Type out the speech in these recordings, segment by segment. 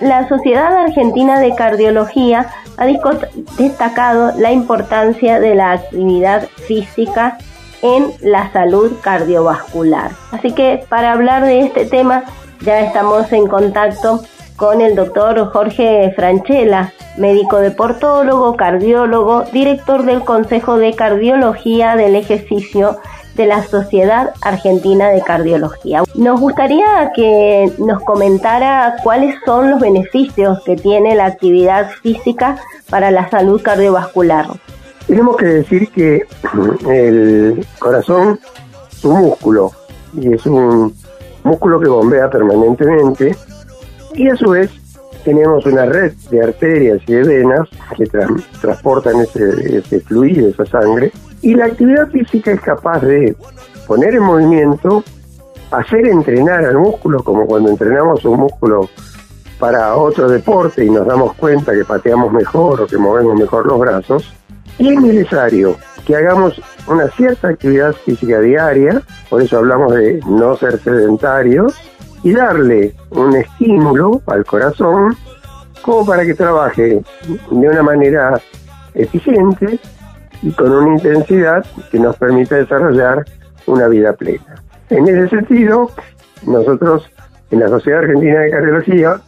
La Sociedad Argentina de Cardiología ha destacado la importancia de la actividad física en la salud cardiovascular. Así que para hablar de este tema ya estamos en contacto con el doctor Jorge Franchella, médico deportólogo, cardiólogo, director del Consejo de Cardiología del Ejercicio de la Sociedad Argentina de Cardiología. Nos gustaría que nos comentara cuáles son los beneficios que tiene la actividad física para la salud cardiovascular. Tenemos que decir que el corazón es un músculo y es un músculo que bombea permanentemente y a su vez tenemos una red de arterias y de venas que transportan ese, ese fluido, esa sangre, y la actividad física es capaz de poner en movimiento, hacer entrenar al músculo, como cuando entrenamos un músculo para otro deporte y nos damos cuenta que pateamos mejor o que movemos mejor los brazos, y es necesario que hagamos una cierta actividad física diaria, por eso hablamos de no ser sedentarios, y darle un estímulo al corazón como para que trabaje de una manera eficiente y con una intensidad que nos permita desarrollar una vida plena. En ese sentido, nosotros en la Sociedad Argentina de Cardiología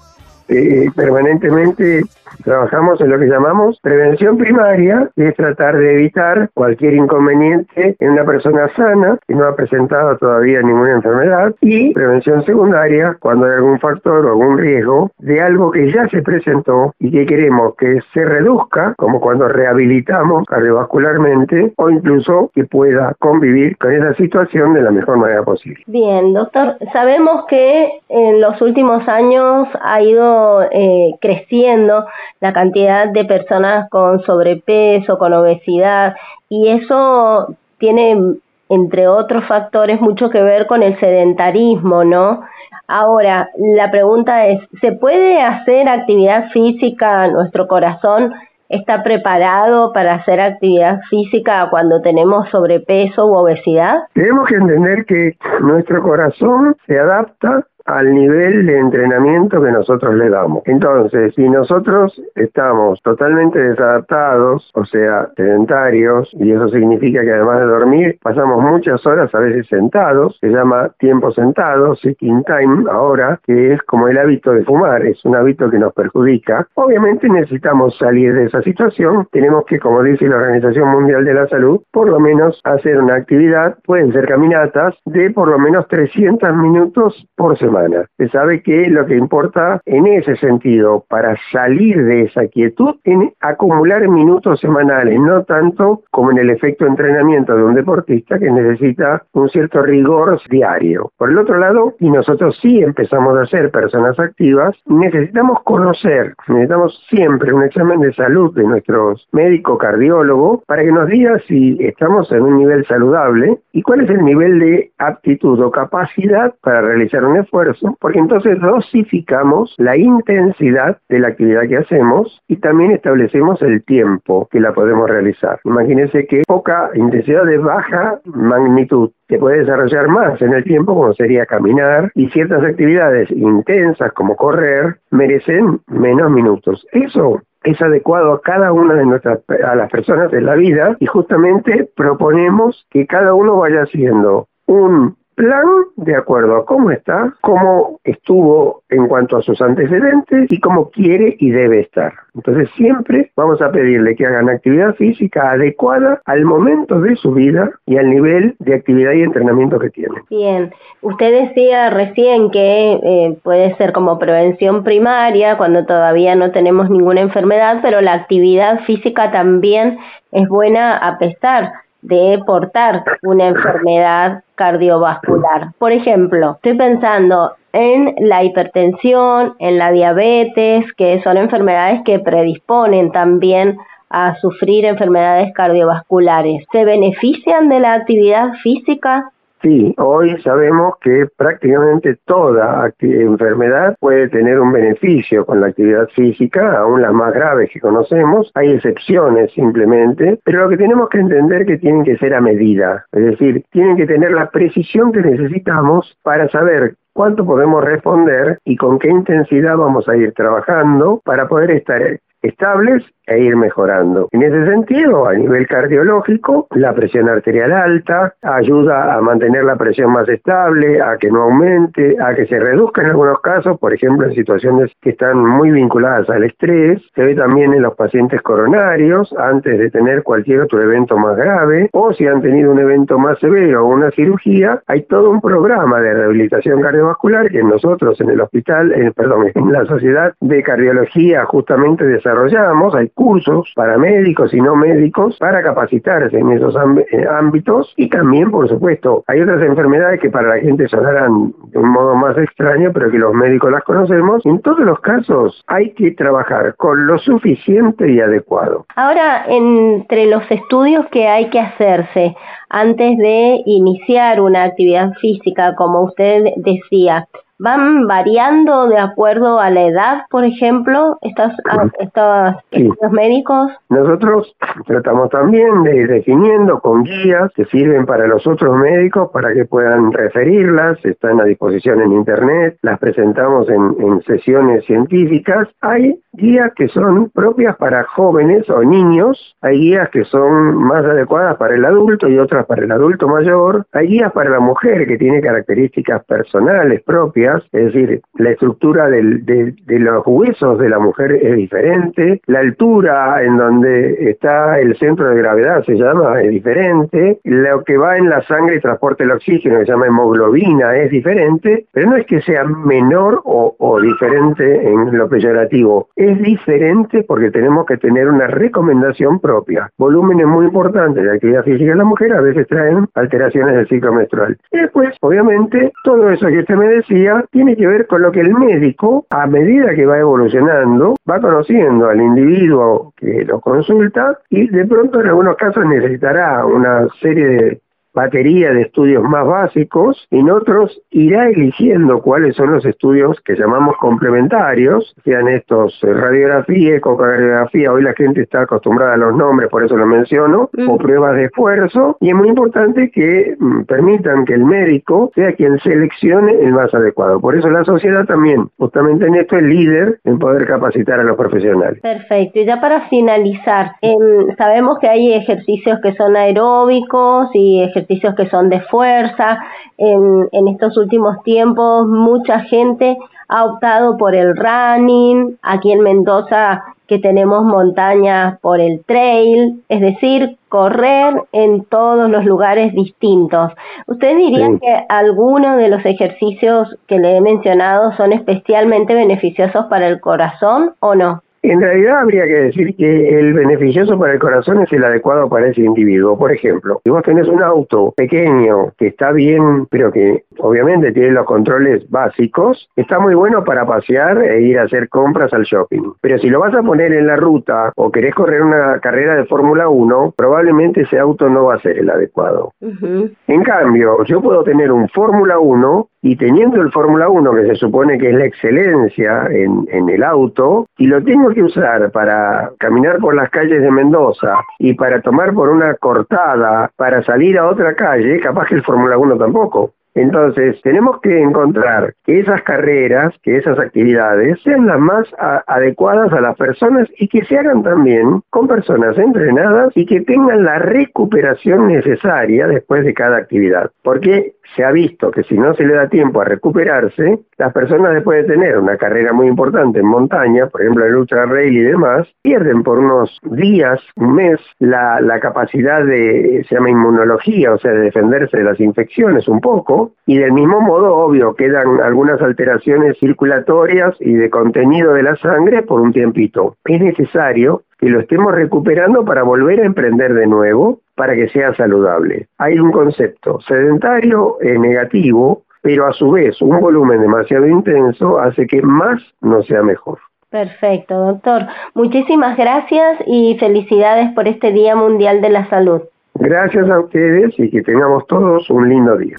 eh, permanentemente Trabajamos en lo que llamamos prevención primaria, que es tratar de evitar cualquier inconveniente en una persona sana que no ha presentado todavía ninguna enfermedad, y prevención secundaria cuando hay algún factor o algún riesgo de algo que ya se presentó y que queremos que se reduzca, como cuando rehabilitamos cardiovascularmente, o incluso que pueda convivir con esa situación de la mejor manera posible. Bien, doctor, sabemos que en los últimos años ha ido eh, creciendo la cantidad de personas con sobrepeso, con obesidad, y eso tiene, entre otros factores, mucho que ver con el sedentarismo, ¿no? Ahora, la pregunta es, ¿se puede hacer actividad física? ¿Nuestro corazón está preparado para hacer actividad física cuando tenemos sobrepeso u obesidad? Tenemos que entender que nuestro corazón se adapta al nivel de entrenamiento que nosotros le damos. Entonces, si nosotros estamos totalmente desadaptados, o sea, sedentarios, y eso significa que además de dormir, pasamos muchas horas a veces sentados, se llama tiempo sentado, sitting time ahora, que es como el hábito de fumar, es un hábito que nos perjudica. Obviamente necesitamos salir de esa situación, tenemos que, como dice la Organización Mundial de la Salud, por lo menos hacer una actividad, pueden ser caminatas, de por lo menos 300 minutos por semana se sabe que lo que importa en ese sentido para salir de esa quietud es acumular minutos semanales, no tanto como en el efecto entrenamiento de un deportista que necesita un cierto rigor diario. Por el otro lado, y nosotros sí empezamos a ser personas activas, necesitamos conocer, necesitamos siempre un examen de salud de nuestros médico cardiólogo para que nos diga si estamos en un nivel saludable y cuál es el nivel de aptitud o capacidad para realizar un esfuerzo porque entonces dosificamos la intensidad de la actividad que hacemos y también establecemos el tiempo que la podemos realizar. Imagínense que poca intensidad de baja magnitud se puede desarrollar más en el tiempo como sería caminar y ciertas actividades intensas como correr merecen menos minutos. Eso es adecuado a cada una de nuestras a las personas en la vida y justamente proponemos que cada uno vaya haciendo un plan de acuerdo a cómo está, cómo estuvo en cuanto a sus antecedentes y cómo quiere y debe estar. Entonces siempre vamos a pedirle que hagan actividad física adecuada al momento de su vida y al nivel de actividad y entrenamiento que tienen. Bien, usted decía recién que eh, puede ser como prevención primaria cuando todavía no tenemos ninguna enfermedad, pero la actividad física también es buena a pesar de portar una enfermedad cardiovascular. Por ejemplo, estoy pensando en la hipertensión, en la diabetes, que son enfermedades que predisponen también a sufrir enfermedades cardiovasculares. ¿Se benefician de la actividad física? Sí, hoy sabemos que prácticamente toda enfermedad puede tener un beneficio con la actividad física, aún las más graves que conocemos. Hay excepciones simplemente, pero lo que tenemos que entender es que tienen que ser a medida, es decir, tienen que tener la precisión que necesitamos para saber cuánto podemos responder y con qué intensidad vamos a ir trabajando para poder estar estables e ir mejorando. En ese sentido, a nivel cardiológico, la presión arterial alta ayuda a mantener la presión más estable, a que no aumente, a que se reduzca en algunos casos, por ejemplo, en situaciones que están muy vinculadas al estrés. Se ve también en los pacientes coronarios antes de tener cualquier otro evento más grave o si han tenido un evento más severo o una cirugía, hay todo un programa de rehabilitación cardiovascular que nosotros en el hospital, perdón, en la Sociedad de Cardiología justamente desarrollamos. Cursos para médicos y no médicos para capacitarse en esos eh, ámbitos y también, por supuesto, hay otras enfermedades que para la gente sonarán de un modo más extraño, pero que los médicos las conocemos. En todos los casos hay que trabajar con lo suficiente y adecuado. Ahora, entre los estudios que hay que hacerse antes de iniciar una actividad física, como usted decía, van variando de acuerdo a la edad, por ejemplo, estos, estos, médicos? Nosotros tratamos también de ir definiendo con guías que sirven para los otros médicos para que puedan referirlas, están a disposición en Internet, las presentamos en, en sesiones científicas. Hay guías que son propias para jóvenes o niños, hay guías que son más adecuadas para el adulto y otras para el adulto mayor, hay guías para la mujer que tiene características personales propias, es decir, la estructura de, los huesos de la mujer es diferente, la altura en donde está el centro de gravedad se llama es diferente, lo que va en la sangre y transporta el oxígeno se llama hemoglobina es diferente, pero no es que sea menor o, o diferente en lo peyorativo, es diferente porque tenemos que tener una recomendación propia. Volúmenes muy importantes de actividad física en la mujer a veces traen alteraciones del ciclo menstrual. Y después, obviamente, todo eso que usted me decía tiene que ver con lo que el médico, a medida que va evolucionando, va conociendo al individuo que lo consulta y de pronto en algunos casos necesitará una serie de batería de estudios más básicos, en otros irá eligiendo cuáles son los estudios que llamamos complementarios, sean estos eh, radiografía, ecocardiografía, hoy la gente está acostumbrada a los nombres, por eso lo menciono, o pruebas de esfuerzo, y es muy importante que mm, permitan que el médico sea quien seleccione el más adecuado. Por eso la sociedad también, justamente en esto, es líder en poder capacitar a los profesionales. Perfecto, y ya para finalizar, em, sabemos que hay ejercicios que son aeróbicos y ejercicios ejercicios que son de fuerza. En, en estos últimos tiempos mucha gente ha optado por el running. Aquí en Mendoza que tenemos montañas por el trail, es decir, correr en todos los lugares distintos. ¿Usted diría que algunos de los ejercicios que le he mencionado son especialmente beneficiosos para el corazón o no? En realidad habría que decir que el beneficioso para el corazón es el adecuado para ese individuo. Por ejemplo, si vos tenés un auto pequeño que está bien, pero que obviamente tiene los controles básicos, está muy bueno para pasear e ir a hacer compras al shopping. Pero si lo vas a poner en la ruta o querés correr una carrera de Fórmula 1, probablemente ese auto no va a ser el adecuado. En cambio, yo puedo tener un Fórmula 1 y teniendo el Fórmula 1, que se supone que es la excelencia en, en, el auto, y lo tengo que usar para caminar por las calles de Mendoza y para tomar por una cortada, para salir a otra calle, capaz que el Fórmula 1 tampoco. Entonces, tenemos que encontrar que esas carreras, que esas actividades sean las más adecuadas a las personas y que se hagan también con personas entrenadas y que tengan la recuperación necesaria después de cada actividad. Porque se ha visto que si no se le da tiempo a recuperarse, las personas después de tener una carrera muy importante en montaña, por ejemplo el ultra rail y demás, pierden por unos días, un mes, la, la capacidad de, se llama inmunología, o sea, de defenderse de las infecciones un poco, y del mismo modo, obvio, quedan algunas alteraciones circulatorias y de contenido de la sangre por un tiempito. Es necesario que lo estemos recuperando para volver a emprender de nuevo para que sea saludable. Hay un concepto sedentario eh, negativo, pero a su vez un volumen demasiado intenso hace que más no sea mejor. Perfecto, doctor. Muchísimas gracias y felicidades por este Día Mundial de la Salud. Gracias a ustedes y que tengamos todos un lindo día.